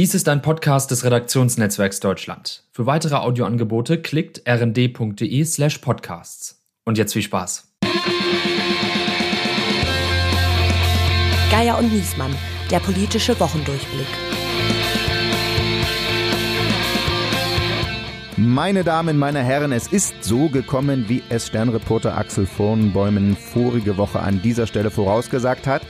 Dies ist ein Podcast des Redaktionsnetzwerks Deutschland. Für weitere Audioangebote klickt rnd.de slash podcasts. Und jetzt viel Spaß. Geier und Niesmann, der politische Wochendurchblick. Meine Damen, meine Herren, es ist so gekommen, wie es Sternreporter Axel Vornbäumen vorige Woche an dieser Stelle vorausgesagt hat.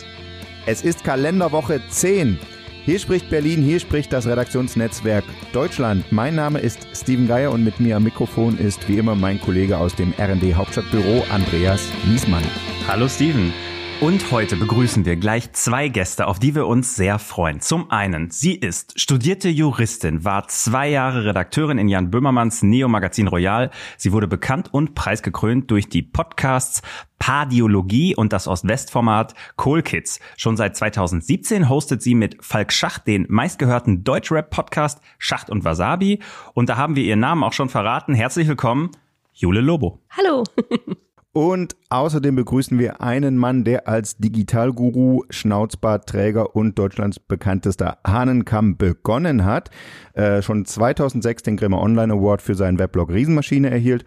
Es ist Kalenderwoche 10. Hier spricht Berlin, hier spricht das Redaktionsnetzwerk Deutschland. Mein Name ist Steven Geier und mit mir am Mikrofon ist wie immer mein Kollege aus dem RD Hauptstadtbüro, Andreas Niesmann. Hallo Steven. Und heute begrüßen wir gleich zwei Gäste, auf die wir uns sehr freuen. Zum einen, sie ist studierte Juristin, war zwei Jahre Redakteurin in Jan Böhmermanns Neo-Magazin Royal. Sie wurde bekannt und preisgekrönt durch die Podcasts Pardiologie und das Ost-West-Format Cool Kids. Schon seit 2017 hostet sie mit Falk Schacht den meistgehörten Deutschrap-Podcast Schacht und Wasabi. Und da haben wir ihren Namen auch schon verraten. Herzlich willkommen, Jule Lobo. Hallo. Und außerdem begrüßen wir einen Mann, der als Digitalguru, Schnauzbartträger und Deutschlands bekanntester Hahnenkamm begonnen hat, äh, schon 2006 den Grimme Online Award für seinen Weblog Riesenmaschine erhielt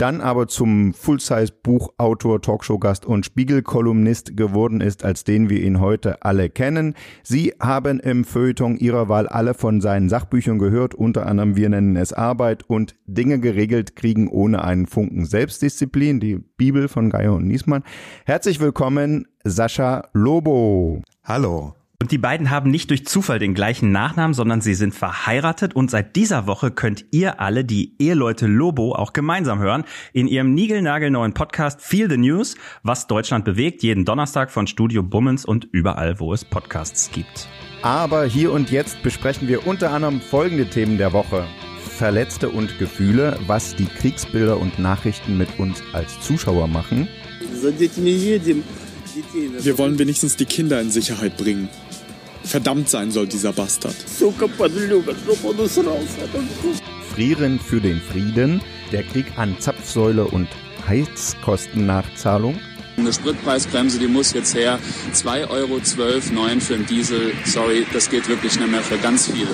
dann aber zum Full-Size-Buchautor, Talkshow-Gast und Spiegel-Kolumnist geworden ist, als den wir ihn heute alle kennen. Sie haben im Feuilleton ihrer Wahl alle von seinen Sachbüchern gehört, unter anderem Wir nennen es Arbeit und Dinge geregelt kriegen ohne einen Funken Selbstdisziplin, die Bibel von Geier und Niesmann. Herzlich willkommen, Sascha Lobo. Hallo. Und die beiden haben nicht durch Zufall den gleichen Nachnamen, sondern sie sind verheiratet und seit dieser Woche könnt ihr alle die Eheleute Lobo auch gemeinsam hören in ihrem niegelnagelneuen Podcast Feel the News, was Deutschland bewegt, jeden Donnerstag von Studio Bummens und überall, wo es Podcasts gibt. Aber hier und jetzt besprechen wir unter anderem folgende Themen der Woche. Verletzte und Gefühle, was die Kriegsbilder und Nachrichten mit uns als Zuschauer machen. Wir wollen wenigstens die Kinder in Sicherheit bringen. Verdammt sein soll dieser Bastard. Frieren für den Frieden, der Krieg an Zapfsäule und Heizkostennachzahlung. Eine Spritpreisbremse, die muss jetzt her. 2,12 Euro für den Diesel. Sorry, das geht wirklich nicht mehr für ganz viele.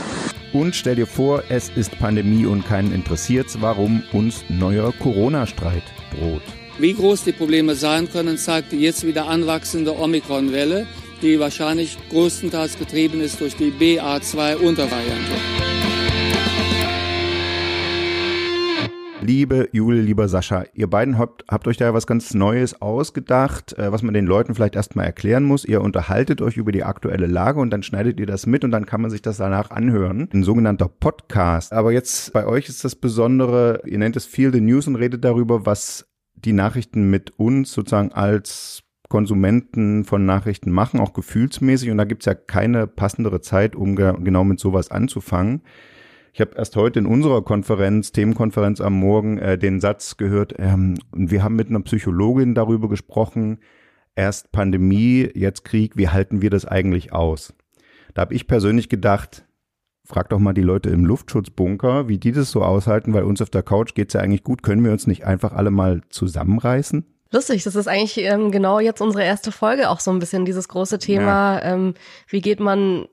Und stell dir vor, es ist Pandemie und keinen interessiert's, warum uns neuer Corona-Streit droht. Wie groß die Probleme sein können, zeigt die jetzt wieder anwachsende Omikron-Welle die wahrscheinlich größtenteils getrieben ist durch die BA2-Untervariante. Liebe Jule, lieber Sascha, ihr beiden habt, habt euch da was ganz Neues ausgedacht, äh, was man den Leuten vielleicht erstmal erklären muss. Ihr unterhaltet euch über die aktuelle Lage und dann schneidet ihr das mit und dann kann man sich das danach anhören. Ein sogenannter Podcast. Aber jetzt bei euch ist das Besondere, ihr nennt es Feel the News und redet darüber, was die Nachrichten mit uns sozusagen als Konsumenten von Nachrichten machen, auch gefühlsmäßig. Und da gibt's ja keine passendere Zeit, um ge genau mit sowas anzufangen. Ich habe erst heute in unserer Konferenz, Themenkonferenz am Morgen, äh, den Satz gehört, ähm, wir haben mit einer Psychologin darüber gesprochen, erst Pandemie, jetzt Krieg, wie halten wir das eigentlich aus? Da habe ich persönlich gedacht, frag doch mal die Leute im Luftschutzbunker, wie die das so aushalten, weil uns auf der Couch geht's ja eigentlich gut. Können wir uns nicht einfach alle mal zusammenreißen? Lustig, das ist eigentlich ähm, genau jetzt unsere erste Folge auch so ein bisschen dieses große Thema, ja. ähm, wie geht man,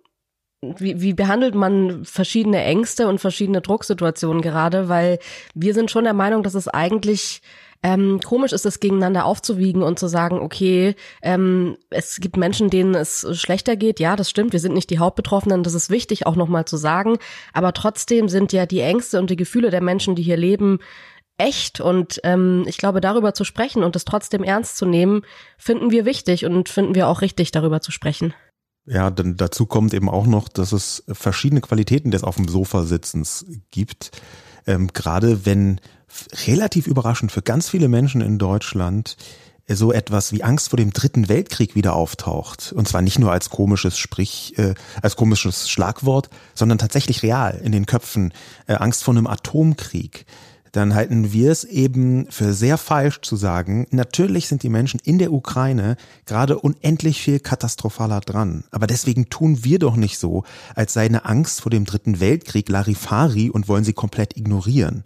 wie, wie behandelt man verschiedene Ängste und verschiedene Drucksituationen gerade, weil wir sind schon der Meinung, dass es eigentlich ähm, komisch ist, es gegeneinander aufzuwiegen und zu sagen, okay, ähm, es gibt Menschen, denen es schlechter geht. Ja, das stimmt. Wir sind nicht die Hauptbetroffenen. Das ist wichtig, auch nochmal zu sagen. Aber trotzdem sind ja die Ängste und die Gefühle der Menschen, die hier leben, echt und ähm, ich glaube, darüber zu sprechen und es trotzdem ernst zu nehmen, finden wir wichtig und finden wir auch richtig, darüber zu sprechen. Ja, denn dazu kommt eben auch noch, dass es verschiedene Qualitäten des auf dem Sofa sitzens gibt. Ähm, gerade wenn relativ überraschend für ganz viele Menschen in Deutschland so etwas wie Angst vor dem Dritten Weltkrieg wieder auftaucht. Und zwar nicht nur als komisches Sprich, äh, als komisches Schlagwort, sondern tatsächlich real in den Köpfen. Äh, Angst vor einem Atomkrieg dann halten wir es eben für sehr falsch zu sagen, natürlich sind die Menschen in der Ukraine gerade unendlich viel katastrophaler dran. Aber deswegen tun wir doch nicht so, als sei eine Angst vor dem Dritten Weltkrieg Larifari und wollen sie komplett ignorieren.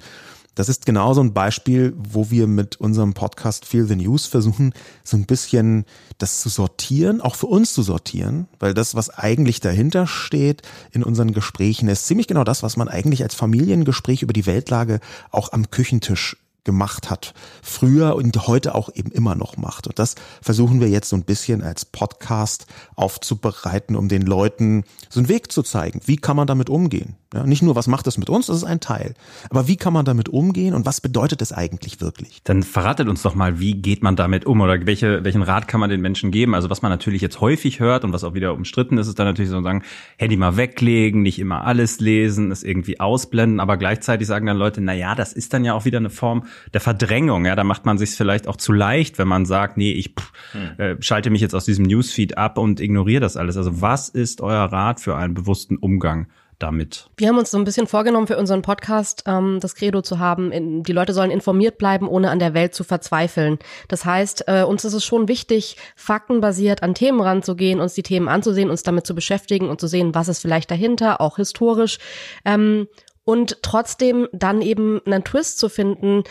Das ist genau so ein Beispiel, wo wir mit unserem Podcast Feel the News versuchen, so ein bisschen das zu sortieren, auch für uns zu sortieren, weil das, was eigentlich dahinter steht in unseren Gesprächen, ist ziemlich genau das, was man eigentlich als Familiengespräch über die Weltlage auch am Küchentisch gemacht hat, früher und heute auch eben immer noch macht. Und das versuchen wir jetzt so ein bisschen als Podcast aufzubereiten, um den Leuten so einen Weg zu zeigen. Wie kann man damit umgehen? Ja, nicht nur, was macht das mit uns, das ist ein Teil. Aber wie kann man damit umgehen und was bedeutet es eigentlich wirklich? Dann verratet uns doch mal, wie geht man damit um oder welche, welchen Rat kann man den Menschen geben? Also was man natürlich jetzt häufig hört und was auch wieder umstritten ist, ist dann natürlich so sagen, Handy mal weglegen, nicht immer alles lesen, es irgendwie ausblenden, aber gleichzeitig sagen dann Leute, na ja, das ist dann ja auch wieder eine Form der Verdrängung. Ja, da macht man sich vielleicht auch zu leicht, wenn man sagt, nee, ich pff, hm. äh, schalte mich jetzt aus diesem Newsfeed ab und ignoriere das alles. Also was ist euer Rat für einen bewussten Umgang damit? Wir haben uns so ein bisschen vorgenommen für unseren Podcast, ähm, das Credo zu haben, in, die Leute sollen informiert bleiben, ohne an der Welt zu verzweifeln. Das heißt, äh, uns ist es schon wichtig, faktenbasiert an Themen ranzugehen, uns die Themen anzusehen, uns damit zu beschäftigen und zu sehen, was ist vielleicht dahinter, auch historisch. Ähm, und trotzdem dann eben einen Twist zu finden,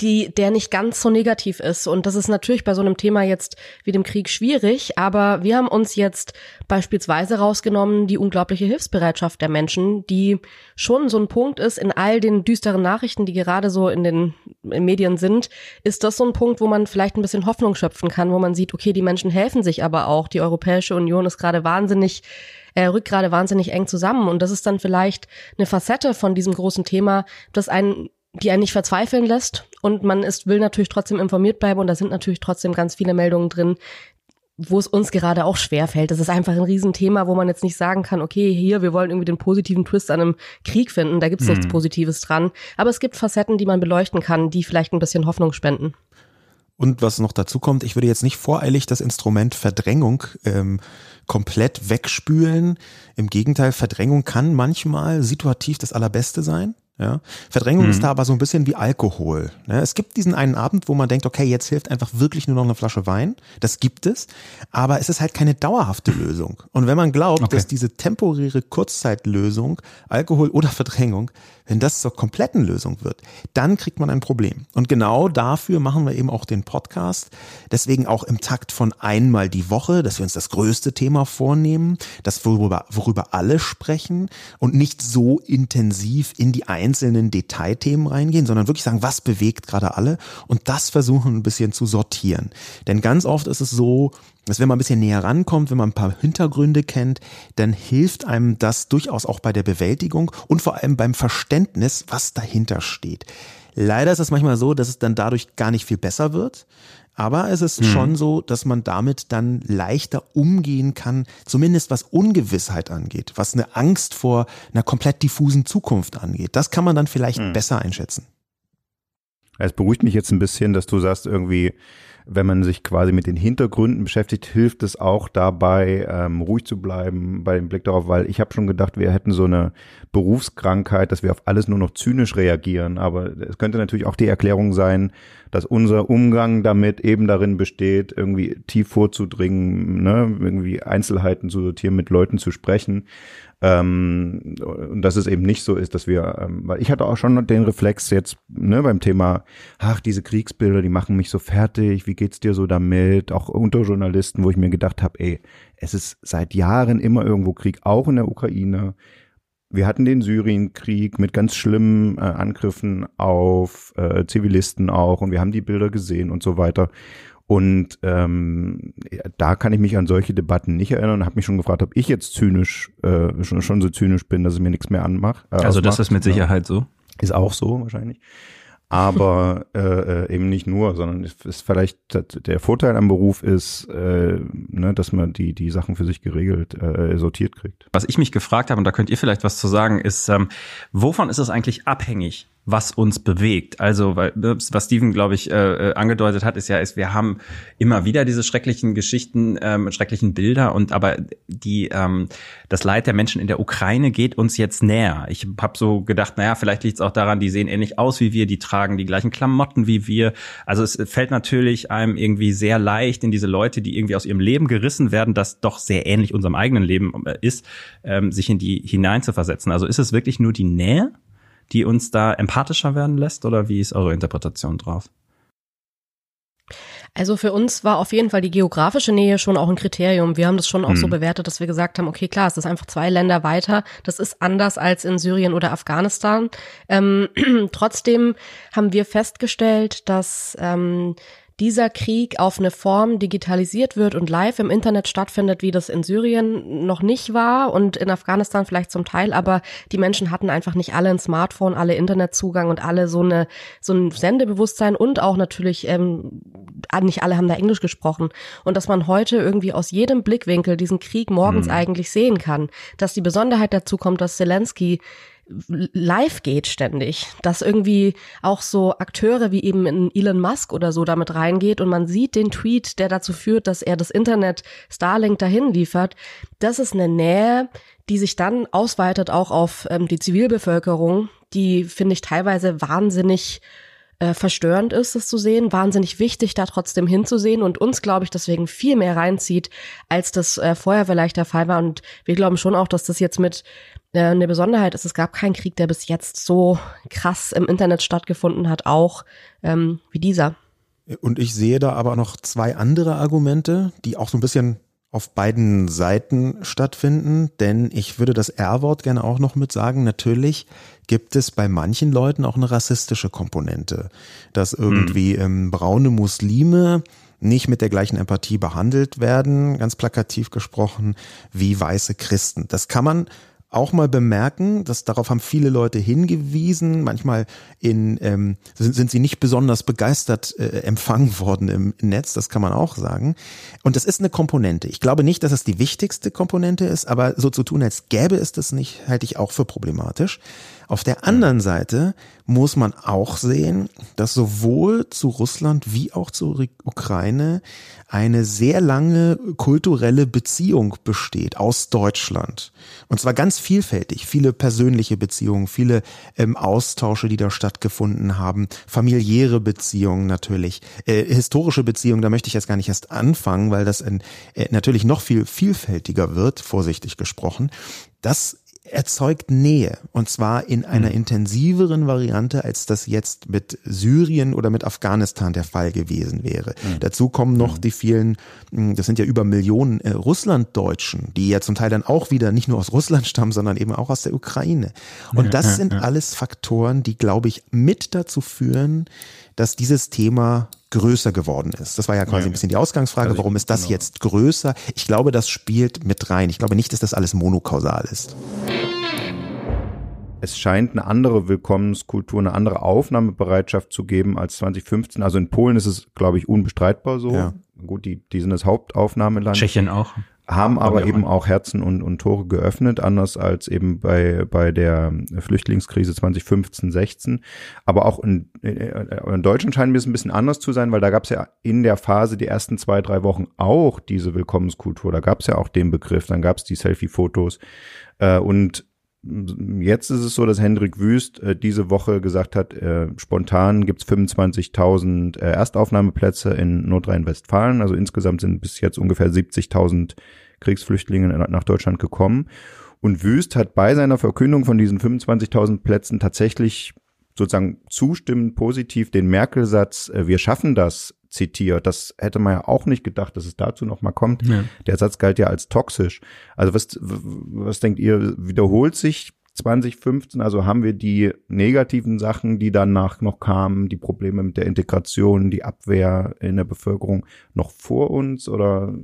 die, der nicht ganz so negativ ist. Und das ist natürlich bei so einem Thema jetzt wie dem Krieg schwierig, aber wir haben uns jetzt beispielsweise rausgenommen, die unglaubliche Hilfsbereitschaft der Menschen, die schon so ein Punkt ist in all den düsteren Nachrichten, die gerade so in den Medien sind, ist das so ein Punkt, wo man vielleicht ein bisschen Hoffnung schöpfen kann, wo man sieht, okay, die Menschen helfen sich aber auch. Die Europäische Union ist gerade wahnsinnig äh, rückt gerade wahnsinnig eng zusammen. Und das ist dann vielleicht eine Facette von diesem großen Thema, das einen die einen nicht verzweifeln lässt und man ist, will natürlich trotzdem informiert bleiben und da sind natürlich trotzdem ganz viele Meldungen drin, wo es uns gerade auch schwer fällt. Das ist einfach ein Riesenthema, wo man jetzt nicht sagen kann, okay, hier, wir wollen irgendwie den positiven Twist an einem Krieg finden, da gibt's mhm. nichts Positives dran. Aber es gibt Facetten, die man beleuchten kann, die vielleicht ein bisschen Hoffnung spenden. Und was noch dazu kommt, ich würde jetzt nicht voreilig das Instrument Verdrängung ähm, komplett wegspülen. Im Gegenteil, Verdrängung kann manchmal situativ das Allerbeste sein. Ja? Verdrängung mhm. ist da aber so ein bisschen wie Alkohol. Ne? Es gibt diesen einen Abend, wo man denkt, okay, jetzt hilft einfach wirklich nur noch eine Flasche Wein. Das gibt es, aber es ist halt keine dauerhafte Lösung. Und wenn man glaubt, okay. dass diese temporäre Kurzzeitlösung, Alkohol oder Verdrängung, wenn das zur kompletten Lösung wird, dann kriegt man ein Problem. Und genau dafür machen wir eben auch den Podcast. Deswegen auch im Takt von einmal die Woche, dass wir uns das größte Thema vornehmen, das worüber, worüber alle sprechen und nicht so intensiv in die einzelnen Detailthemen reingehen, sondern wirklich sagen, was bewegt gerade alle und das versuchen ein bisschen zu sortieren. Denn ganz oft ist es so, dass wenn man ein bisschen näher rankommt, wenn man ein paar Hintergründe kennt, dann hilft einem das durchaus auch bei der Bewältigung und vor allem beim Verständnis, was dahinter steht. Leider ist es manchmal so, dass es dann dadurch gar nicht viel besser wird. Aber es ist hm. schon so, dass man damit dann leichter umgehen kann, zumindest was Ungewissheit angeht, was eine Angst vor einer komplett diffusen Zukunft angeht. Das kann man dann vielleicht hm. besser einschätzen. Es beruhigt mich jetzt ein bisschen, dass du sagst, irgendwie, wenn man sich quasi mit den Hintergründen beschäftigt, hilft es auch dabei, ähm, ruhig zu bleiben bei dem Blick darauf, weil ich habe schon gedacht, wir hätten so eine Berufskrankheit, dass wir auf alles nur noch zynisch reagieren. Aber es könnte natürlich auch die Erklärung sein, dass unser Umgang damit eben darin besteht, irgendwie tief vorzudringen, ne, irgendwie Einzelheiten zu sortieren, mit Leuten zu sprechen. Ähm, und dass es eben nicht so ist, dass wir, ähm, weil ich hatte auch schon den Reflex jetzt ne, beim Thema, ach, diese Kriegsbilder, die machen mich so fertig, wie geht's dir so damit? Auch unter Journalisten, wo ich mir gedacht habe, ey, es ist seit Jahren immer irgendwo Krieg, auch in der Ukraine. Wir hatten den Syrienkrieg mit ganz schlimmen äh, Angriffen auf äh, Zivilisten auch und wir haben die Bilder gesehen und so weiter. Und ähm, da kann ich mich an solche Debatten nicht erinnern und habe mich schon gefragt, ob ich jetzt zynisch, äh, schon, schon so zynisch bin, dass es mir nichts mehr anmacht. Äh, also das ist mit Sicherheit so. Ist auch so wahrscheinlich. Aber äh, äh, eben nicht nur, sondern ist, ist vielleicht der Vorteil am Beruf ist, äh, ne, dass man die die Sachen für sich geregelt äh, sortiert kriegt. Was ich mich gefragt habe und da könnt ihr vielleicht was zu sagen, ist, ähm, wovon ist es eigentlich abhängig, was uns bewegt. Also, weil, was Steven, glaube ich, äh, äh, angedeutet hat, ist ja, ist, wir haben immer wieder diese schrecklichen Geschichten, ähm, schrecklichen Bilder und aber die, ähm, das Leid der Menschen in der Ukraine geht uns jetzt näher. Ich habe so gedacht, naja, vielleicht liegt es auch daran, die sehen ähnlich aus wie wir, die tragen die gleichen Klamotten wie wir. Also es fällt natürlich einem irgendwie sehr leicht in diese Leute, die irgendwie aus ihrem Leben gerissen werden, das doch sehr ähnlich unserem eigenen Leben äh, ist, ähm, sich in die hineinzuversetzen. Also ist es wirklich nur die Nähe? Die uns da empathischer werden lässt? Oder wie ist eure Interpretation drauf? Also für uns war auf jeden Fall die geografische Nähe schon auch ein Kriterium. Wir haben das schon auch hm. so bewertet, dass wir gesagt haben, okay, klar, es ist einfach zwei Länder weiter. Das ist anders als in Syrien oder Afghanistan. Ähm, trotzdem haben wir festgestellt, dass ähm, dieser Krieg auf eine Form digitalisiert wird und live im Internet stattfindet, wie das in Syrien noch nicht war und in Afghanistan vielleicht zum Teil, aber die Menschen hatten einfach nicht alle ein Smartphone, alle Internetzugang und alle so eine so ein Sendebewusstsein und auch natürlich ähm, nicht alle haben da Englisch gesprochen und dass man heute irgendwie aus jedem Blickwinkel diesen Krieg morgens mhm. eigentlich sehen kann, dass die Besonderheit dazu kommt, dass Zelensky live geht ständig, dass irgendwie auch so Akteure wie eben in Elon Musk oder so damit reingeht und man sieht den Tweet, der dazu führt, dass er das Internet Starlink dahin liefert. Das ist eine Nähe, die sich dann ausweitet auch auf ähm, die Zivilbevölkerung, die finde ich teilweise wahnsinnig äh, verstörend ist, es zu sehen, wahnsinnig wichtig, da trotzdem hinzusehen und uns, glaube ich, deswegen viel mehr reinzieht, als das äh, vorher vielleicht der Fall war. Und wir glauben schon auch, dass das jetzt mit äh, eine Besonderheit ist, es gab keinen Krieg, der bis jetzt so krass im Internet stattgefunden hat, auch ähm, wie dieser. Und ich sehe da aber noch zwei andere Argumente, die auch so ein bisschen auf beiden Seiten stattfinden, denn ich würde das R-Wort gerne auch noch mit sagen. Natürlich gibt es bei manchen Leuten auch eine rassistische Komponente, dass irgendwie hm. ähm, braune Muslime nicht mit der gleichen Empathie behandelt werden, ganz plakativ gesprochen, wie weiße Christen. Das kann man auch mal bemerken, dass darauf haben viele Leute hingewiesen. Manchmal in, ähm, sind, sind sie nicht besonders begeistert äh, empfangen worden im Netz, das kann man auch sagen. Und das ist eine Komponente. Ich glaube nicht, dass es die wichtigste Komponente ist, aber so zu tun, als gäbe es das nicht, halte ich auch für problematisch. Auf der anderen Seite muss man auch sehen, dass sowohl zu Russland wie auch zur Ukraine eine sehr lange kulturelle Beziehung besteht aus Deutschland. Und zwar ganz vielfältig. Viele persönliche Beziehungen, viele ähm, Austausche, die da stattgefunden haben, familiäre Beziehungen natürlich, äh, historische Beziehungen, da möchte ich jetzt gar nicht erst anfangen, weil das ein, äh, natürlich noch viel vielfältiger wird, vorsichtig gesprochen. Das erzeugt Nähe und zwar in einer mhm. intensiveren Variante, als das jetzt mit Syrien oder mit Afghanistan der Fall gewesen wäre. Mhm. Dazu kommen noch mhm. die vielen, hm, das sind ja über Millionen äh, Russlanddeutschen, die ja zum Teil dann auch wieder nicht nur aus Russland stammen, sondern eben auch aus der Ukraine. Und das sind alles Faktoren, die, glaube ich, mit dazu führen, dass dieses Thema größer geworden ist. Das war ja quasi ja. ein bisschen die Ausgangsfrage, warum ist das genau. jetzt größer? Ich glaube, das spielt mit rein. Ich glaube nicht, dass das alles monokausal ist. Es scheint eine andere Willkommenskultur, eine andere Aufnahmebereitschaft zu geben als 2015. Also in Polen ist es, glaube ich, unbestreitbar so. Ja. Gut, die, die sind das Hauptaufnahmeland. Tschechien auch haben aber eben auch Herzen und, und Tore geöffnet, anders als eben bei, bei der Flüchtlingskrise 2015, 16. Aber auch in, in Deutschland scheint mir es ein bisschen anders zu sein, weil da gab es ja in der Phase die ersten zwei, drei Wochen auch diese Willkommenskultur. Da gab es ja auch den Begriff, dann gab es die Selfie-Fotos. Äh, und Jetzt ist es so, dass Hendrik Wüst äh, diese Woche gesagt hat, äh, spontan gibt's 25.000 äh, Erstaufnahmeplätze in Nordrhein-Westfalen. Also insgesamt sind bis jetzt ungefähr 70.000 Kriegsflüchtlinge nach Deutschland gekommen. Und Wüst hat bei seiner Verkündung von diesen 25.000 Plätzen tatsächlich sozusagen zustimmend positiv den Merkel-Satz, äh, wir schaffen das, zitiert. Das hätte man ja auch nicht gedacht, dass es dazu noch mal kommt. Ja. Der Satz galt ja als toxisch. Also was, was denkt ihr, wiederholt sich 2015? Also haben wir die negativen Sachen, die danach noch kamen, die Probleme mit der Integration, die Abwehr in der Bevölkerung noch vor uns oder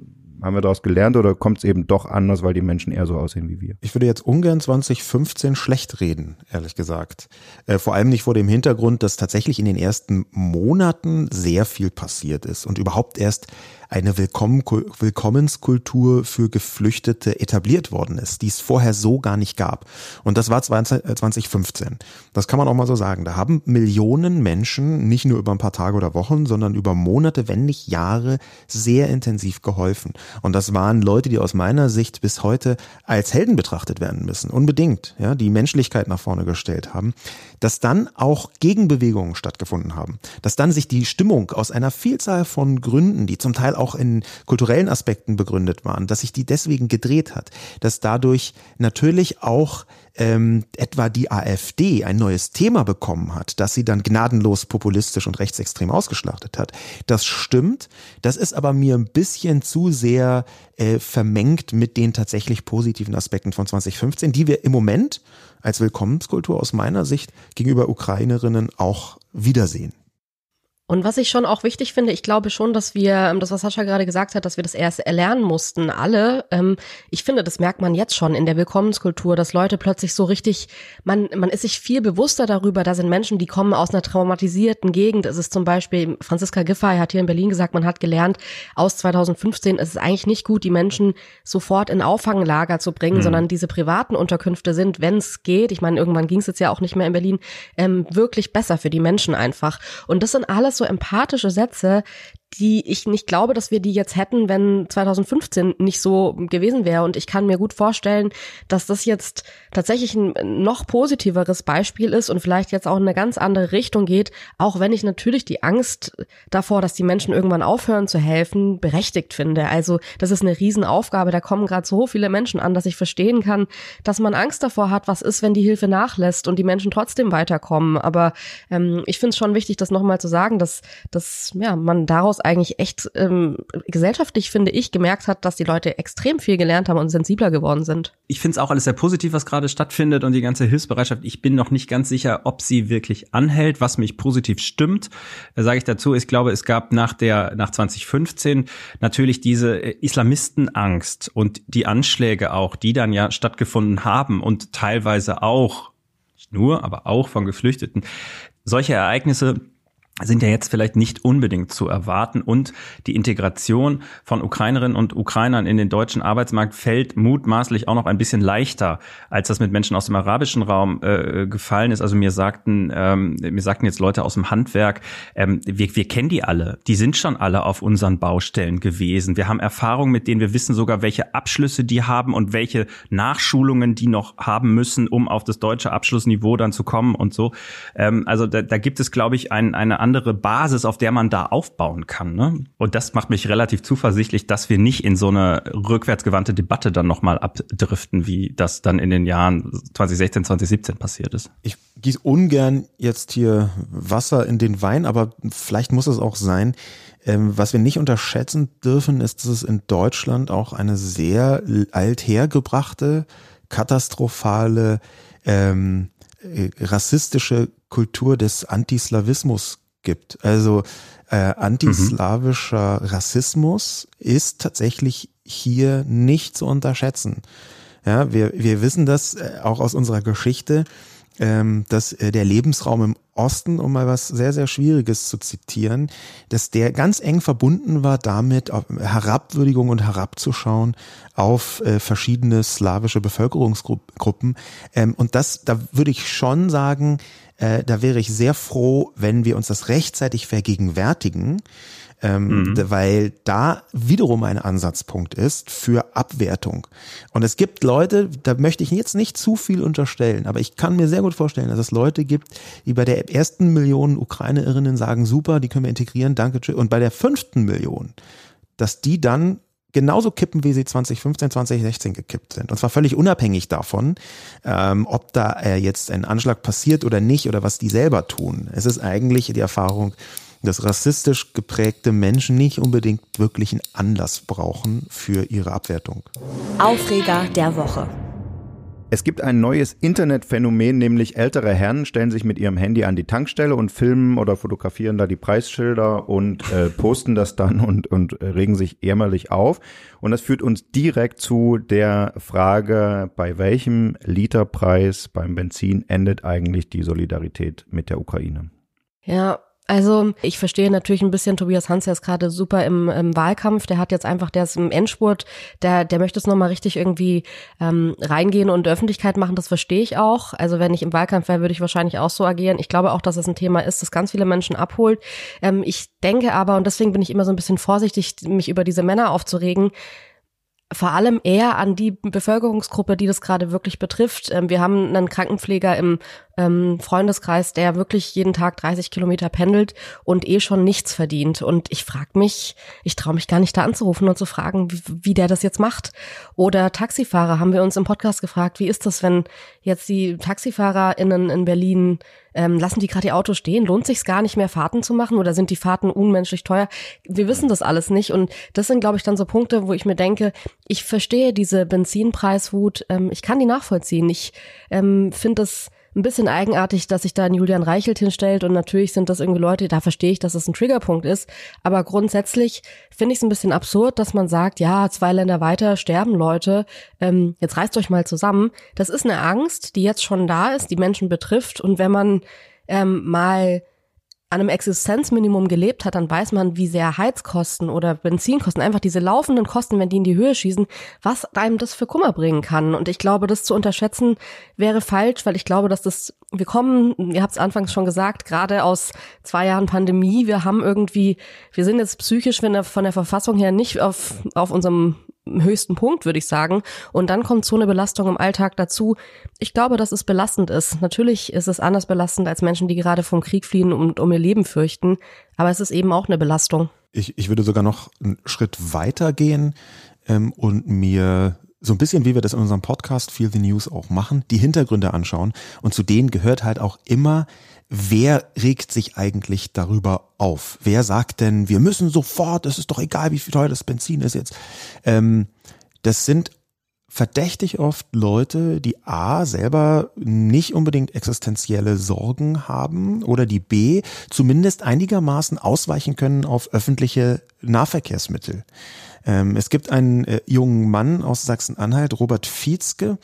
haben wir daraus gelernt oder kommt es eben doch anders, weil die Menschen eher so aussehen wie wir? Ich würde jetzt ungern 2015 schlecht reden, ehrlich gesagt. Äh, vor allem nicht vor dem Hintergrund, dass tatsächlich in den ersten Monaten sehr viel passiert ist und überhaupt erst eine Willkommen Willkommenskultur für Geflüchtete etabliert worden ist, die es vorher so gar nicht gab. Und das war 2015. Äh, das kann man auch mal so sagen. Da haben Millionen Menschen nicht nur über ein paar Tage oder Wochen, sondern über Monate, wenn nicht Jahre sehr intensiv geholfen. Und das waren Leute, die aus meiner Sicht bis heute als Helden betrachtet werden müssen. Unbedingt, ja, die Menschlichkeit nach vorne gestellt haben. Dass dann auch Gegenbewegungen stattgefunden haben. Dass dann sich die Stimmung aus einer Vielzahl von Gründen, die zum Teil auch auch in kulturellen Aspekten begründet waren, dass sich die deswegen gedreht hat, dass dadurch natürlich auch ähm, etwa die AfD ein neues Thema bekommen hat, das sie dann gnadenlos populistisch und rechtsextrem ausgeschlachtet hat. Das stimmt. Das ist aber mir ein bisschen zu sehr äh, vermengt mit den tatsächlich positiven Aspekten von 2015, die wir im Moment als Willkommenskultur aus meiner Sicht gegenüber Ukrainerinnen auch wiedersehen. Und was ich schon auch wichtig finde, ich glaube schon, dass wir, ähm, das was Sascha gerade gesagt hat, dass wir das erst erlernen mussten, alle. Ähm, ich finde, das merkt man jetzt schon in der Willkommenskultur, dass Leute plötzlich so richtig, man, man ist sich viel bewusster darüber, da sind Menschen, die kommen aus einer traumatisierten Gegend. Es ist zum Beispiel, Franziska Giffey hat hier in Berlin gesagt, man hat gelernt, aus 2015 ist es eigentlich nicht gut, die Menschen sofort in Auffanglager zu bringen, mhm. sondern diese privaten Unterkünfte sind, wenn es geht, ich meine, irgendwann ging es jetzt ja auch nicht mehr in Berlin, ähm, wirklich besser für die Menschen einfach. Und das sind alles so empathische Sätze, die ich nicht glaube, dass wir die jetzt hätten, wenn 2015 nicht so gewesen wäre. Und ich kann mir gut vorstellen, dass das jetzt tatsächlich ein noch positiveres Beispiel ist und vielleicht jetzt auch in eine ganz andere Richtung geht, auch wenn ich natürlich die Angst davor, dass die Menschen irgendwann aufhören zu helfen, berechtigt finde. Also das ist eine Riesenaufgabe. Da kommen gerade so viele Menschen an, dass ich verstehen kann, dass man Angst davor hat, was ist, wenn die Hilfe nachlässt und die Menschen trotzdem weiterkommen. Aber ähm, ich finde es schon wichtig, das nochmal zu sagen, dass, dass ja, man daraus eigentlich echt ähm, gesellschaftlich, finde ich, gemerkt hat, dass die Leute extrem viel gelernt haben und sensibler geworden sind. Ich finde es auch alles sehr positiv, was gerade stattfindet und die ganze Hilfsbereitschaft. Ich bin noch nicht ganz sicher, ob sie wirklich anhält. Was mich positiv stimmt, äh, sage ich dazu. Ich glaube, es gab nach der nach 2015 natürlich diese äh, Islamistenangst und die Anschläge auch, die dann ja stattgefunden haben und teilweise auch nicht nur, aber auch von Geflüchteten. Solche Ereignisse sind ja jetzt vielleicht nicht unbedingt zu erwarten und die Integration von Ukrainerinnen und Ukrainern in den deutschen Arbeitsmarkt fällt mutmaßlich auch noch ein bisschen leichter, als das mit Menschen aus dem arabischen Raum äh, gefallen ist. Also mir sagten ähm, mir sagten jetzt Leute aus dem Handwerk, ähm, wir, wir kennen die alle, die sind schon alle auf unseren Baustellen gewesen. Wir haben Erfahrungen, mit denen wir wissen sogar, welche Abschlüsse die haben und welche Nachschulungen die noch haben müssen, um auf das deutsche Abschlussniveau dann zu kommen und so. Ähm, also da, da gibt es, glaube ich, ein, eine andere Basis, auf der man da aufbauen kann. Ne? Und das macht mich relativ zuversichtlich, dass wir nicht in so eine rückwärtsgewandte Debatte dann nochmal abdriften, wie das dann in den Jahren 2016, 2017 passiert ist. Ich gieße ungern jetzt hier Wasser in den Wein, aber vielleicht muss es auch sein. Ähm, was wir nicht unterschätzen dürfen, ist, dass es in Deutschland auch eine sehr althergebrachte, katastrophale, ähm, äh, rassistische Kultur des Antislawismus gibt. Also äh, antislawischer mhm. Rassismus ist tatsächlich hier nicht zu unterschätzen. Ja, wir, wir wissen das äh, auch aus unserer Geschichte, ähm, dass äh, der Lebensraum im Osten, um mal was sehr, sehr Schwieriges zu zitieren, dass der ganz eng verbunden war damit, Herabwürdigung und herabzuschauen auf äh, verschiedene slawische Bevölkerungsgruppen. Ähm, und das, da würde ich schon sagen, äh, da wäre ich sehr froh, wenn wir uns das rechtzeitig vergegenwärtigen, ähm, mhm. weil da wiederum ein Ansatzpunkt ist für Abwertung. Und es gibt Leute, da möchte ich jetzt nicht zu viel unterstellen, aber ich kann mir sehr gut vorstellen, dass es Leute gibt, die bei der ersten Million Ukrainerinnen sagen, super, die können wir integrieren, danke, tschüss. Und bei der fünften Million, dass die dann genauso kippen, wie sie 2015, 2016 gekippt sind. Und zwar völlig unabhängig davon, ähm, ob da äh, jetzt ein Anschlag passiert oder nicht oder was die selber tun. Es ist eigentlich die Erfahrung, dass rassistisch geprägte Menschen nicht unbedingt wirklich einen Anlass brauchen für ihre Abwertung. Aufreger der Woche. Es gibt ein neues Internetphänomen, nämlich ältere Herren stellen sich mit ihrem Handy an die Tankstelle und filmen oder fotografieren da die Preisschilder und äh, posten das dann und, und regen sich ärmerlich auf. Und das führt uns direkt zu der Frage, bei welchem Literpreis beim Benzin endet eigentlich die Solidarität mit der Ukraine? Ja, also ich verstehe natürlich ein bisschen, Tobias Hans, der ist gerade super im, im, Wahlkampf, der hat jetzt einfach, der ist im Endspurt, der, der möchte es nochmal richtig irgendwie ähm, reingehen und Öffentlichkeit machen, das verstehe ich auch. Also wenn ich im Wahlkampf wäre, würde ich wahrscheinlich auch so agieren. Ich glaube auch, dass es ein Thema ist, das ganz viele Menschen abholt. Ähm, ich denke aber, und deswegen bin ich immer so ein bisschen vorsichtig, mich über diese Männer aufzuregen, vor allem eher an die Bevölkerungsgruppe, die das gerade wirklich betrifft. Ähm, wir haben einen Krankenpfleger im ähm, Freundeskreis, der wirklich jeden Tag 30 Kilometer pendelt und eh schon nichts verdient. Und ich frage mich, ich traue mich gar nicht da anzurufen und zu fragen, wie, wie der das jetzt macht. Oder Taxifahrer haben wir uns im Podcast gefragt, wie ist das, wenn jetzt die TaxifahrerInnen in Berlin ähm, lassen die gerade ihr Auto stehen? Lohnt sich gar nicht mehr, Fahrten zu machen oder sind die Fahrten unmenschlich teuer? Wir wissen das alles nicht und das sind, glaube ich, dann so Punkte, wo ich mir denke, ich verstehe diese Benzinpreiswut, ähm, ich kann die nachvollziehen. Ich ähm, finde das ein bisschen eigenartig, dass sich da ein Julian Reichelt hinstellt und natürlich sind das irgendwie Leute, da verstehe ich, dass es das ein Triggerpunkt ist, aber grundsätzlich finde ich es ein bisschen absurd, dass man sagt, ja, zwei Länder weiter sterben Leute, ähm, jetzt reißt euch mal zusammen. Das ist eine Angst, die jetzt schon da ist, die Menschen betrifft. Und wenn man ähm, mal an einem Existenzminimum gelebt hat, dann weiß man, wie sehr Heizkosten oder Benzinkosten, einfach diese laufenden Kosten, wenn die in die Höhe schießen, was einem das für Kummer bringen kann. Und ich glaube, das zu unterschätzen wäre falsch, weil ich glaube, dass das, wir kommen, ihr habt es anfangs schon gesagt, gerade aus zwei Jahren Pandemie, wir haben irgendwie, wir sind jetzt psychisch der, von der Verfassung her nicht auf, auf unserem höchsten Punkt, würde ich sagen. Und dann kommt so eine Belastung im Alltag dazu. Ich glaube, dass es belastend ist. Natürlich ist es anders belastend als Menschen, die gerade vom Krieg fliehen und um ihr Leben fürchten. Aber es ist eben auch eine Belastung. Ich, ich würde sogar noch einen Schritt weiter gehen ähm, und mir so ein bisschen, wie wir das in unserem Podcast Feel the News auch machen, die Hintergründe anschauen. Und zu denen gehört halt auch immer wer regt sich eigentlich darüber auf? Wer sagt denn, wir müssen sofort, es ist doch egal, wie viel teuer das Benzin ist jetzt. Ähm, das sind verdächtig oft Leute, die A selber nicht unbedingt existenzielle Sorgen haben oder die B zumindest einigermaßen ausweichen können auf öffentliche Nahverkehrsmittel. Ähm, es gibt einen äh, jungen Mann aus Sachsen-Anhalt, Robert Fietzke,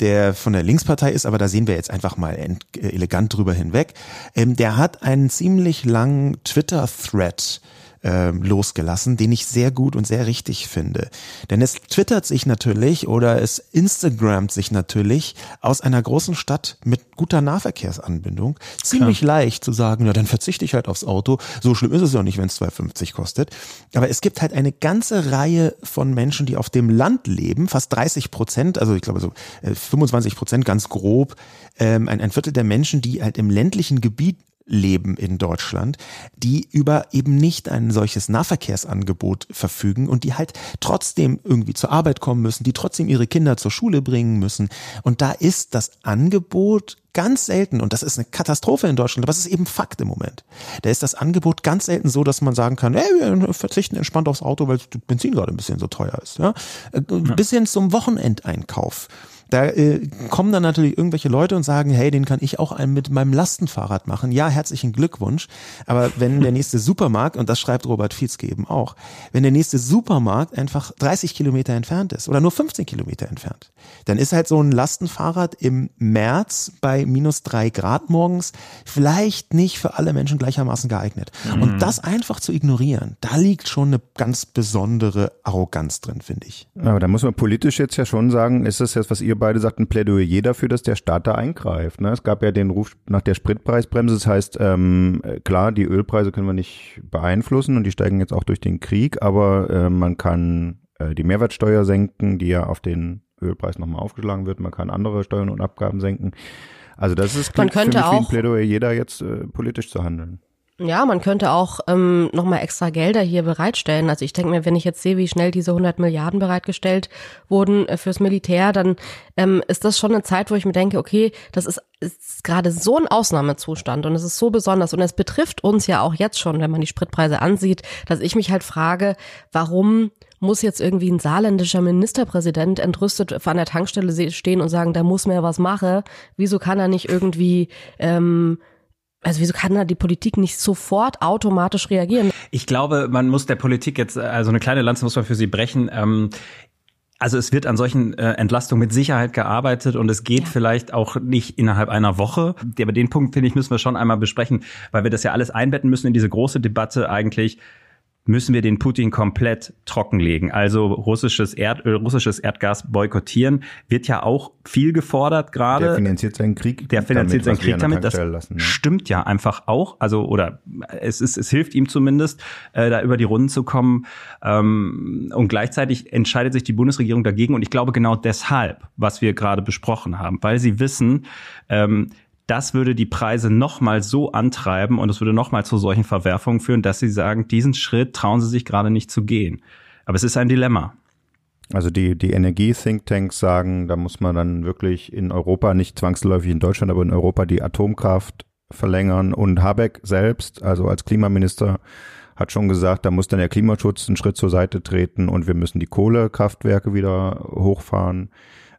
der von der Linkspartei ist, aber da sehen wir jetzt einfach mal äh, elegant drüber hinweg. Ähm, der hat einen ziemlich langen Twitter-Thread äh, losgelassen, den ich sehr gut und sehr richtig finde. Denn es twittert sich natürlich oder es Instagramt sich natürlich aus einer großen Stadt mit guter Nahverkehrsanbindung ziemlich Klar. leicht zu sagen, ja, dann verzichte ich halt aufs Auto. So schlimm ist es ja nicht, wenn es 2,50 kostet. Aber es gibt halt eine ganze Reihe von Menschen, die auf dem Land leben, fast 30 Prozent, also ich glaube so 25 äh, Prozent ganz grob, ähm, ein, ein Viertel der Menschen, die halt im ländlichen Gebiet leben in Deutschland, die über eben nicht ein solches Nahverkehrsangebot verfügen und die halt trotzdem irgendwie zur Arbeit kommen müssen, die trotzdem ihre Kinder zur Schule bringen müssen. Und da ist das Angebot ganz selten, und das ist eine Katastrophe in Deutschland, aber es ist eben Fakt im Moment. Da ist das Angebot ganz selten so, dass man sagen kann, ey, wir verzichten entspannt aufs Auto, weil Benzin gerade ein bisschen so teuer ist. Ja? Bis hin zum Wochenendeinkauf. Da äh, kommen dann natürlich irgendwelche Leute und sagen, hey, den kann ich auch einen mit meinem Lastenfahrrad machen. Ja, herzlichen Glückwunsch. Aber wenn der nächste Supermarkt, und das schreibt Robert Fietzke eben auch, wenn der nächste Supermarkt einfach 30 Kilometer entfernt ist oder nur 15 Kilometer entfernt, dann ist halt so ein Lastenfahrrad im März bei minus drei Grad morgens vielleicht nicht für alle Menschen gleichermaßen geeignet. Mhm. Und das einfach zu ignorieren, da liegt schon eine ganz besondere Arroganz drin, finde ich. Aber da muss man politisch jetzt ja schon sagen, ist das jetzt, was ihr beide sagt, ein Plädoyer dafür, dass der Staat da eingreift. Ne? Es gab ja den Ruf nach der Spritpreisbremse. Das heißt, ähm, klar, die Ölpreise können wir nicht beeinflussen und die steigen jetzt auch durch den Krieg, aber äh, man kann äh, die Mehrwertsteuer senken, die ja auf den Ölpreis nochmal aufgeschlagen wird. Man kann andere Steuern und Abgaben senken. Also das ist man könnte auch, wie ein Plädoyer, jeder jetzt äh, politisch zu handeln. Ja, man könnte auch ähm, nochmal extra Gelder hier bereitstellen. Also ich denke mir, wenn ich jetzt sehe, wie schnell diese 100 Milliarden bereitgestellt wurden äh, fürs Militär, dann ähm, ist das schon eine Zeit, wo ich mir denke, okay, das ist, ist gerade so ein Ausnahmezustand und es ist so besonders und es betrifft uns ja auch jetzt schon, wenn man die Spritpreise ansieht, dass ich mich halt frage, warum muss jetzt irgendwie ein saarländischer Ministerpräsident entrüstet an der Tankstelle stehen und sagen, da muss mehr was machen. Wieso kann er nicht irgendwie ähm, also wieso kann da die Politik nicht sofort automatisch reagieren? Ich glaube, man muss der Politik jetzt, also eine kleine Lanze muss man für sie brechen. Ähm, also es wird an solchen äh, Entlastungen mit Sicherheit gearbeitet und es geht ja. vielleicht auch nicht innerhalb einer Woche. Aber den Punkt, finde ich, müssen wir schon einmal besprechen, weil wir das ja alles einbetten müssen in diese große Debatte eigentlich müssen wir den Putin komplett trockenlegen. Also russisches Erdöl, russisches Erdgas boykottieren wird ja auch viel gefordert gerade. Der finanziert seinen Krieg. Der finanziert damit, seinen Krieg damit. Das lassen, ja. stimmt ja einfach auch. Also oder es ist, es hilft ihm zumindest, äh, da über die Runden zu kommen. Ähm, und gleichzeitig entscheidet sich die Bundesregierung dagegen. Und ich glaube genau deshalb, was wir gerade besprochen haben, weil sie wissen, ähm, das würde die Preise nochmal so antreiben und es würde nochmal zu solchen Verwerfungen führen, dass sie sagen, diesen Schritt trauen sie sich gerade nicht zu gehen. Aber es ist ein Dilemma. Also die, die Energie-Thinktanks sagen, da muss man dann wirklich in Europa, nicht zwangsläufig in Deutschland, aber in Europa die Atomkraft verlängern. Und Habeck selbst, also als Klimaminister, hat schon gesagt, da muss dann der Klimaschutz einen Schritt zur Seite treten und wir müssen die Kohlekraftwerke wieder hochfahren.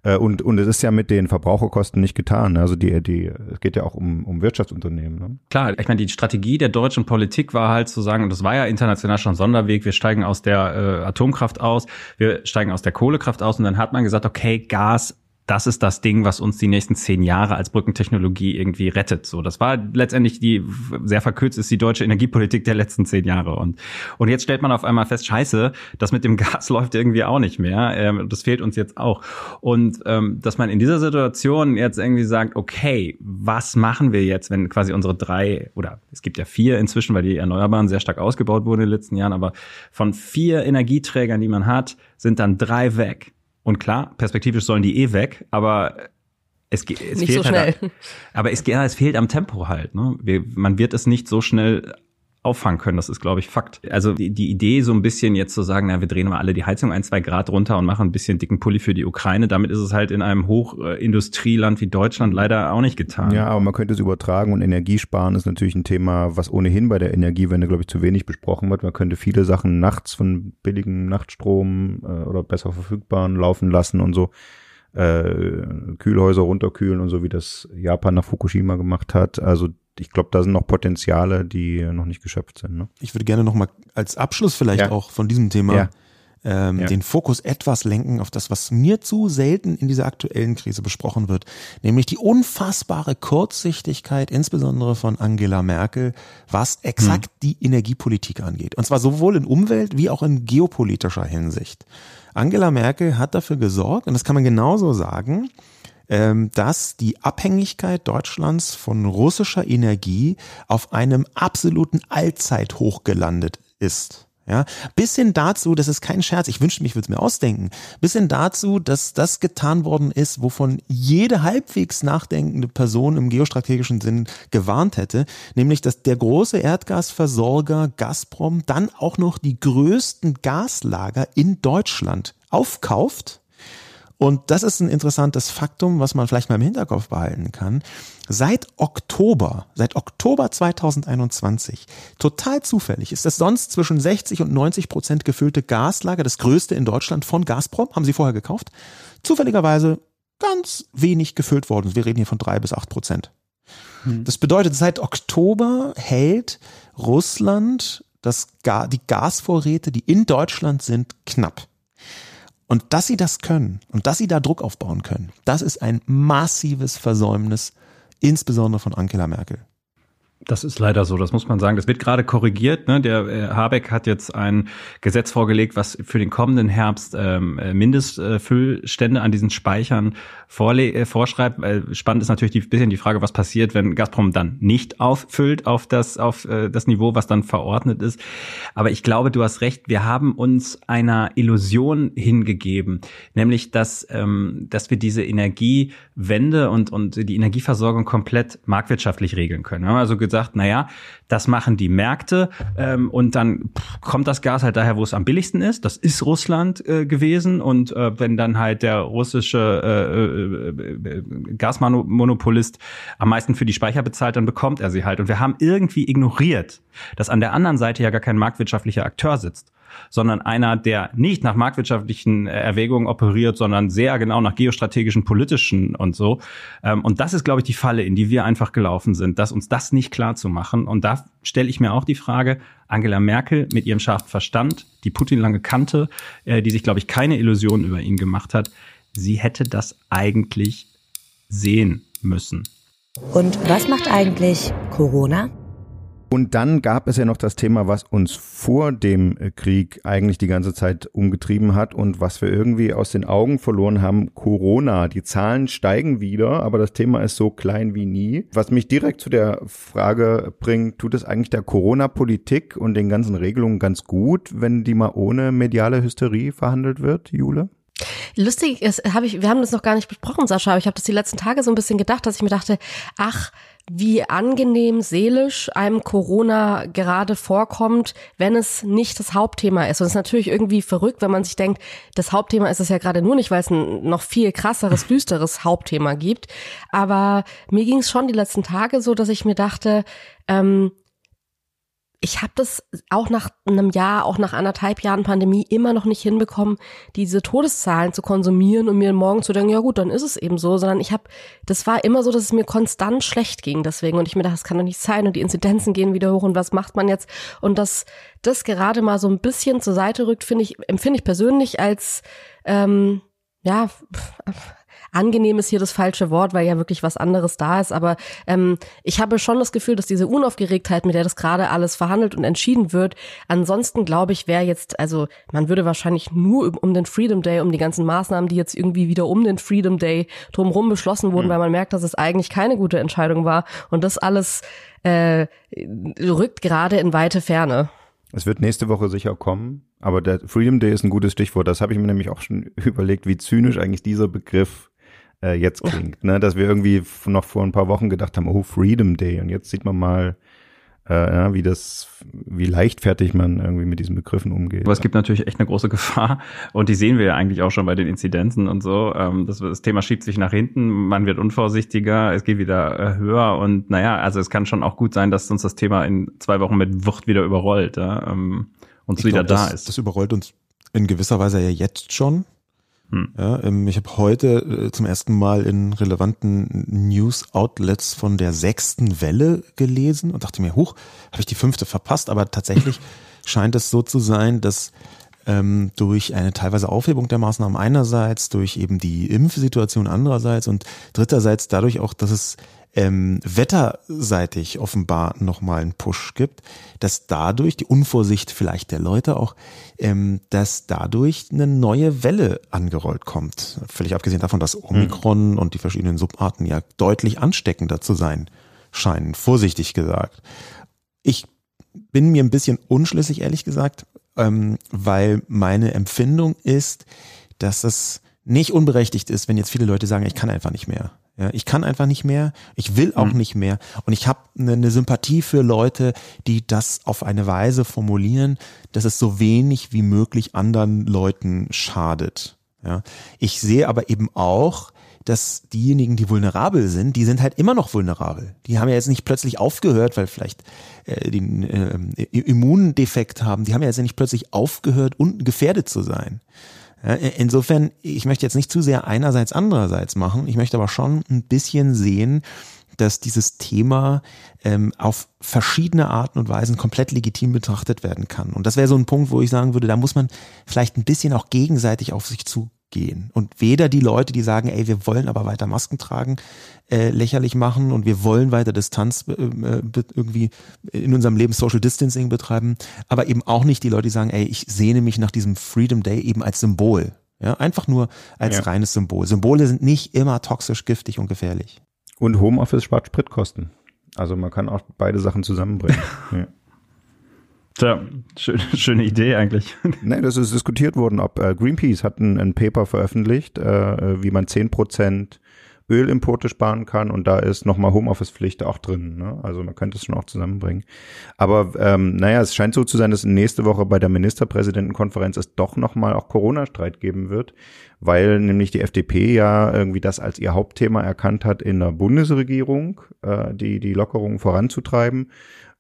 Äh, und, und es ist ja mit den Verbraucherkosten nicht getan. Also die, die, es geht ja auch um, um Wirtschaftsunternehmen. Ne? Klar, ich meine, die Strategie der deutschen Politik war halt zu sagen, und das war ja international schon ein Sonderweg, wir steigen aus der äh, Atomkraft aus, wir steigen aus der Kohlekraft aus und dann hat man gesagt, okay, Gas das ist das Ding, was uns die nächsten zehn Jahre als Brückentechnologie irgendwie rettet. So, das war letztendlich die, sehr verkürzt ist die deutsche Energiepolitik der letzten zehn Jahre. Und, und jetzt stellt man auf einmal fest, scheiße, das mit dem Gas läuft irgendwie auch nicht mehr. Ähm, das fehlt uns jetzt auch. Und ähm, dass man in dieser Situation jetzt irgendwie sagt, okay, was machen wir jetzt, wenn quasi unsere drei, oder es gibt ja vier inzwischen, weil die Erneuerbaren sehr stark ausgebaut wurden in den letzten Jahren, aber von vier Energieträgern, die man hat, sind dann drei weg. Und klar, perspektivisch sollen die eh weg, aber es, es nicht fehlt so halt, aber es, ja, es fehlt am Tempo halt. Ne? Wir, man wird es nicht so schnell auffangen können. Das ist, glaube ich, Fakt. Also die, die Idee, so ein bisschen jetzt zu sagen, na, wir drehen mal alle die Heizung ein, zwei Grad runter und machen ein bisschen dicken Pulli für die Ukraine, damit ist es halt in einem Hochindustrieland wie Deutschland leider auch nicht getan. Ja, aber man könnte es übertragen und Energiesparen ist natürlich ein Thema, was ohnehin bei der Energiewende, glaube ich, zu wenig besprochen wird. Man könnte viele Sachen nachts von billigem Nachtstrom äh, oder besser verfügbaren laufen lassen und so äh, Kühlhäuser runterkühlen und so, wie das Japan nach Fukushima gemacht hat. Also ich glaube, da sind noch Potenziale, die noch nicht geschöpft sind. Ne? Ich würde gerne noch mal als Abschluss vielleicht Ja. auch von diesem Thema Ja. ähm, Ja. den Fokus etwas lenken auf das, was mir zu selten in dieser aktuellen Krise besprochen wird, nämlich die unfassbare Kurzsichtigkeit, insbesondere von Angela Merkel, was exakt die Energiepolitik angeht. Und zwar sowohl in Umwelt- wie auch in geopolitischer Hinsicht. Angela Merkel hat dafür gesorgt, und das kann man genauso sagen, dass die Abhängigkeit Deutschlands von russischer Energie auf einem absoluten Allzeithoch gelandet ist. Ja, bis hin dazu, das ist kein Scherz, ich wünschte mich, würde es mir ausdenken, bis hin dazu, dass das getan worden ist, wovon jede halbwegs nachdenkende Person im geostrategischen Sinn gewarnt hätte, nämlich dass der große Erdgasversorger Gazprom dann auch noch die größten Gaslager in Deutschland aufkauft und das ist ein interessantes Faktum, was man vielleicht mal im Hinterkopf behalten kann. Seit Oktober, seit Oktober 2021, total zufällig, ist das sonst zwischen 60 und 90 Prozent gefüllte Gaslager, das größte in Deutschland von Gazprom, haben sie vorher gekauft, zufälligerweise ganz wenig gefüllt worden. Wir reden hier von drei bis acht Prozent. Das bedeutet, seit Oktober hält Russland das, die Gasvorräte, die in Deutschland sind, knapp. Und dass sie das können und dass sie da Druck aufbauen können, das ist ein massives Versäumnis, insbesondere von Angela Merkel. Das ist leider so, das muss man sagen. Das wird gerade korrigiert. Ne? Der äh, Habeck hat jetzt ein Gesetz vorgelegt, was für den kommenden Herbst ähm, äh, Mindestfüllstände an diesen Speichern vorle äh, vorschreibt. Äh, spannend ist natürlich die, bisschen die Frage, was passiert, wenn Gazprom dann nicht auffüllt auf das auf äh, das Niveau, was dann verordnet ist. Aber ich glaube, du hast recht. Wir haben uns einer Illusion hingegeben, nämlich dass ähm, dass wir diese Energiewende und und die Energieversorgung komplett marktwirtschaftlich regeln können. Wir haben also gesagt, na ja, das machen die Märkte ähm, und dann pff, kommt das Gas halt daher, wo es am billigsten ist. Das ist Russland äh, gewesen und äh, wenn dann halt der russische äh, äh, äh, Gasmonopolist am meisten für die Speicher bezahlt, dann bekommt er sie halt. Und wir haben irgendwie ignoriert, dass an der anderen Seite ja gar kein marktwirtschaftlicher Akteur sitzt sondern einer, der nicht nach marktwirtschaftlichen äh, Erwägungen operiert, sondern sehr genau nach geostrategischen, politischen und so. Ähm, Und das ist, glaube ich, die Falle, in die wir einfach gelaufen sind, dass uns das nicht klar zu machen. Und da stelle ich mir auch die Frage, Angela Merkel mit ihrem scharfen Verstand, die Putin lange kannte, äh, die sich, glaube ich, keine Illusionen über ihn gemacht hat, sie hätte das eigentlich sehen müssen. Und was macht eigentlich Corona? Und dann gab es ja noch das Thema, was uns vor dem äh, Krieg eigentlich die ganze Zeit umgetrieben hat und was wir irgendwie aus den Augen verloren haben, Corona. Die Zahlen steigen wieder, aber das Thema ist so klein wie nie. Was mich direkt zu der Frage bringt, tut es eigentlich der Corona-Politik und den ganzen Regelungen ganz gut, wenn die mal ohne mediale Hysterie verhandelt wird, Jule? Lustig ist, habe ich, wir haben das noch gar nicht besprochen, Sascha, aber ich habe das die letzten Tage so ein bisschen gedacht, dass ich mir dachte, ach, wie angenehm seelisch einem Corona gerade vorkommt, wenn es nicht das Hauptthema ist. Und es ist natürlich irgendwie verrückt, wenn man sich denkt, das Hauptthema ist es ja gerade nur nicht, weil es ein noch viel krasseres, düsteres Hauptthema gibt. Aber mir ging es schon die letzten Tage so, dass ich mir dachte, ähm, ich habe das auch nach einem Jahr, auch nach anderthalb Jahren Pandemie immer noch nicht hinbekommen, diese Todeszahlen zu konsumieren und mir morgen zu denken, ja gut, dann ist es eben so, sondern ich habe, das war immer so, dass es mir konstant schlecht ging deswegen und ich mir dachte, das kann doch nicht sein und die Inzidenzen gehen wieder hoch und was macht man jetzt? Und dass das gerade mal so ein bisschen zur Seite rückt, finde ich, empfinde ich persönlich als ähm, ja, angenehm ist hier das falsche Wort, weil ja wirklich was anderes da ist. Aber ähm, ich habe schon das Gefühl, dass diese Unaufgeregtheit, mit der das gerade alles verhandelt und entschieden wird, ansonsten glaube ich, wäre jetzt, also man würde wahrscheinlich nur um den Freedom Day, um die ganzen Maßnahmen, die jetzt irgendwie wieder um den Freedom Day drumherum beschlossen wurden, mhm. weil man merkt, dass es eigentlich keine gute Entscheidung war. Und das alles äh, rückt gerade in weite Ferne. Es wird nächste Woche sicher kommen, aber der Freedom Day ist ein gutes Stichwort. Das habe ich mir nämlich auch schon überlegt, wie zynisch eigentlich dieser Begriff äh, jetzt klingt. Ne? Dass wir irgendwie noch vor ein paar Wochen gedacht haben, oh, Freedom Day. Und jetzt sieht man mal, äh, ja, wie das, wie leichtfertig man irgendwie mit diesen Begriffen umgeht. Aber es gibt natürlich echt eine große Gefahr und die sehen wir ja eigentlich auch schon bei den Inzidenzen und so. Ähm, das, das Thema schiebt sich nach hinten, man wird unvorsichtiger, es geht wieder äh, höher und naja, also es kann schon auch gut sein, dass uns das Thema in zwei Wochen mit Wucht wieder überrollt, ja, ähm, ich wieder glaub, da das, ist. Das überrollt uns in gewisser Weise ja jetzt schon. Hm. Ja, ähm, ich habe heute äh, zum ersten Mal in relevanten News-Outlets von der sechsten Welle gelesen und dachte mir, huch, habe ich die fünfte verpasst, aber tatsächlich scheint es so zu sein, dass ähm, durch eine teilweise Aufhebung der Maßnahmen einerseits, durch eben die Impfsituation andererseits und dritterseits dadurch auch, dass es ähm, wetterseitig offenbar nochmal einen Push gibt, dass dadurch die Unvorsicht vielleicht der Leute auch, ähm, dass dadurch eine neue Welle angerollt kommt. Völlig abgesehen davon, dass Omikron mhm. und die verschiedenen Subarten ja deutlich ansteckender zu sein scheinen, vorsichtig gesagt. Ich bin mir ein bisschen unschlüssig, ehrlich gesagt, ähm, weil meine Empfindung ist, dass es nicht unberechtigt ist, wenn jetzt viele Leute sagen, ich kann einfach nicht mehr. Ja, ich kann einfach nicht mehr, ich will auch mhm. nicht mehr und ich habe eine, eine Sympathie für Leute, die das auf eine Weise formulieren, dass es so wenig wie möglich anderen Leuten schadet. Ja, ich sehe aber eben auch, dass diejenigen, die vulnerabel sind, die sind halt immer noch vulnerabel. Die haben ja jetzt nicht plötzlich aufgehört, weil vielleicht äh, den äh, Immundefekt haben. Die haben ja jetzt nicht plötzlich aufgehört, unten gefährdet zu sein. Insofern, ich möchte jetzt nicht zu sehr einerseits andererseits machen. Ich möchte aber schon ein bisschen sehen, dass dieses Thema ähm, auf verschiedene Arten und Weisen komplett legitim betrachtet werden kann. Und das wäre so ein Punkt, wo ich sagen würde, da muss man vielleicht ein bisschen auch gegenseitig auf sich zu gehen. Und weder die Leute, die sagen, ey, wir wollen aber weiter Masken tragen, äh, lächerlich machen und wir wollen weiter Distanz äh, äh irgendwie in unserem Leben Social Distancing betreiben, aber eben auch nicht die Leute, die sagen, ey, ich sehne mich nach diesem Freedom Day eben als Symbol. Ja, einfach nur als ja. reines Symbol. Symbole sind nicht immer toxisch, giftig und gefährlich. Und Homeoffice spart Spritkosten. Also man kann auch beide Sachen zusammenbringen. ja. Tja, schön, schöne Idee eigentlich. Nee, das ist diskutiert worden, ob äh, Greenpeace hat ein, ein Paper veröffentlicht, äh, wie man zehn Prozent Ölimporte sparen kann und da ist nochmal Homeoffice-Pflicht auch drin. Ne? Also man könnte es schon auch zusammenbringen. Aber ähm, naja, es scheint so zu sein, dass nächste Woche bei der Ministerpräsidentenkonferenz es doch nochmal auch Corona-Streit geben wird, weil nämlich die FDP ja irgendwie das als ihr Hauptthema erkannt hat in der Bundesregierung, äh, die, die Lockerungen voranzutreiben.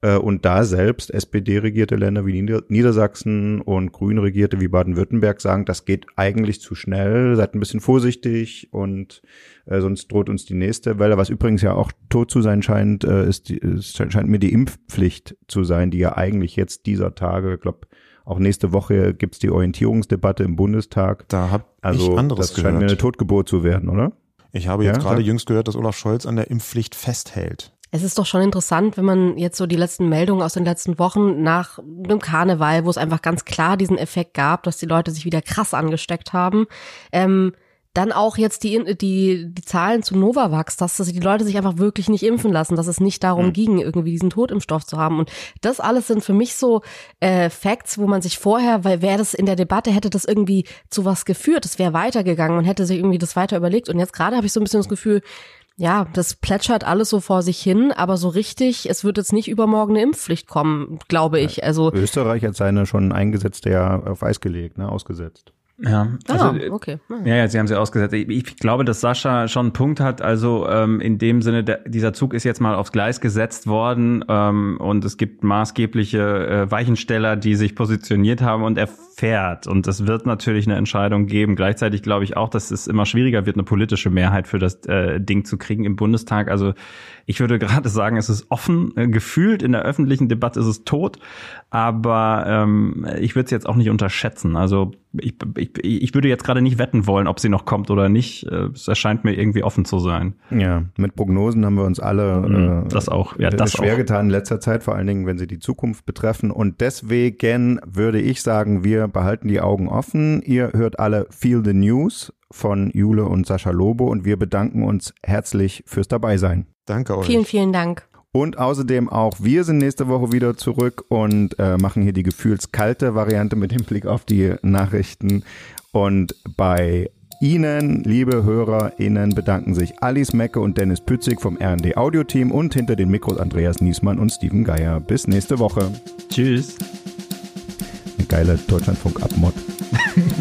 Äh, und da selbst SPD-regierte Länder wie Nieder Niedersachsen und Grün regierte wie Baden-Württemberg sagen, das geht eigentlich zu schnell, seid ein bisschen vorsichtig und äh, sonst droht uns die nächste Welle. Was übrigens ja auch tot zu sein scheint, äh, ist, die, ist scheint mir die Impfpflicht zu sein, die ja eigentlich jetzt dieser Tage, ich glaube, auch nächste Woche gibt's die Orientierungsdebatte im Bundestag. Da habe also, ich anderes das scheint mir eine Totgeburt zu werden, oder? Ich habe jetzt ja, gerade jüngst gehört, dass Olaf Scholz an der Impfpflicht festhält. Es ist doch schon interessant, wenn man jetzt so die letzten Meldungen aus den letzten Wochen nach dem Karneval, wo es einfach ganz klar diesen Effekt gab, dass die Leute sich wieder krass angesteckt haben, ähm, dann auch jetzt die, die, die Zahlen zu Novavax, dass die Leute sich einfach wirklich nicht impfen lassen, dass es nicht darum mhm. ging, irgendwie diesen Totimpfstoff zu haben. Und das alles sind für mich so äh, Facts, wo man sich vorher, weil wäre das in der Debatte, hätte das irgendwie zu was geführt, es wäre weitergegangen und hätte sich irgendwie das weiter überlegt. Und jetzt gerade habe ich so ein bisschen das Gefühl, ja, das plätschert alles so vor sich hin, aber so richtig, es wird jetzt nicht übermorgen eine Impfpflicht kommen, glaube ich. Also Österreich hat seine schon eingesetzte ja auf Eis gelegt, ne, ausgesetzt. Ja, also, ah, okay. Ja, ja, sie haben sie ausgesetzt. Ich, ich, glaube, dass Sascha schon einen Punkt hat. Also ähm, in dem Sinne, der, dieser Zug ist jetzt mal aufs Gleis gesetzt worden ähm, und es gibt maßgebliche äh, Weichensteller, die sich positioniert haben und er fährt. Und es wird natürlich eine Entscheidung geben. Gleichzeitig glaube ich auch, dass es immer schwieriger wird, eine politische Mehrheit für das äh, Ding zu kriegen im Bundestag. Also ich würde gerade sagen, es ist offen. Äh, gefühlt in der öffentlichen Debatte ist es tot, aber ähm, ich würde es jetzt auch nicht unterschätzen. Also ich, ich, ich würde jetzt gerade nicht wetten wollen, ob sie noch kommt oder nicht. Äh, es erscheint mir irgendwie offen zu sein. Ja, mit Prognosen haben wir uns alle mhm, äh, das auch. Ja, das schwer auch. getan in letzter Zeit, vor allen Dingen, wenn sie die Zukunft betreffen. Und deswegen würde ich sagen, wir behalten die Augen offen. Ihr hört alle Feel the News von Jule und Sascha Lobo und wir bedanken uns herzlich fürs Dabeisein. Danke euch. Vielen, vielen Dank. Und außerdem auch wir sind nächste Woche wieder zurück und äh, machen hier die gefühlskalte Variante mit dem Blick auf die Nachrichten. Und bei Ihnen, liebe HörerInnen, bedanken sich Alice Mecke und Dennis Pützig vom RD Audio Team und hinter den Mikros Andreas Niesmann und Steven Geier. Bis nächste Woche. Tschüss. Eine geile Deutschlandfunk-Abmod.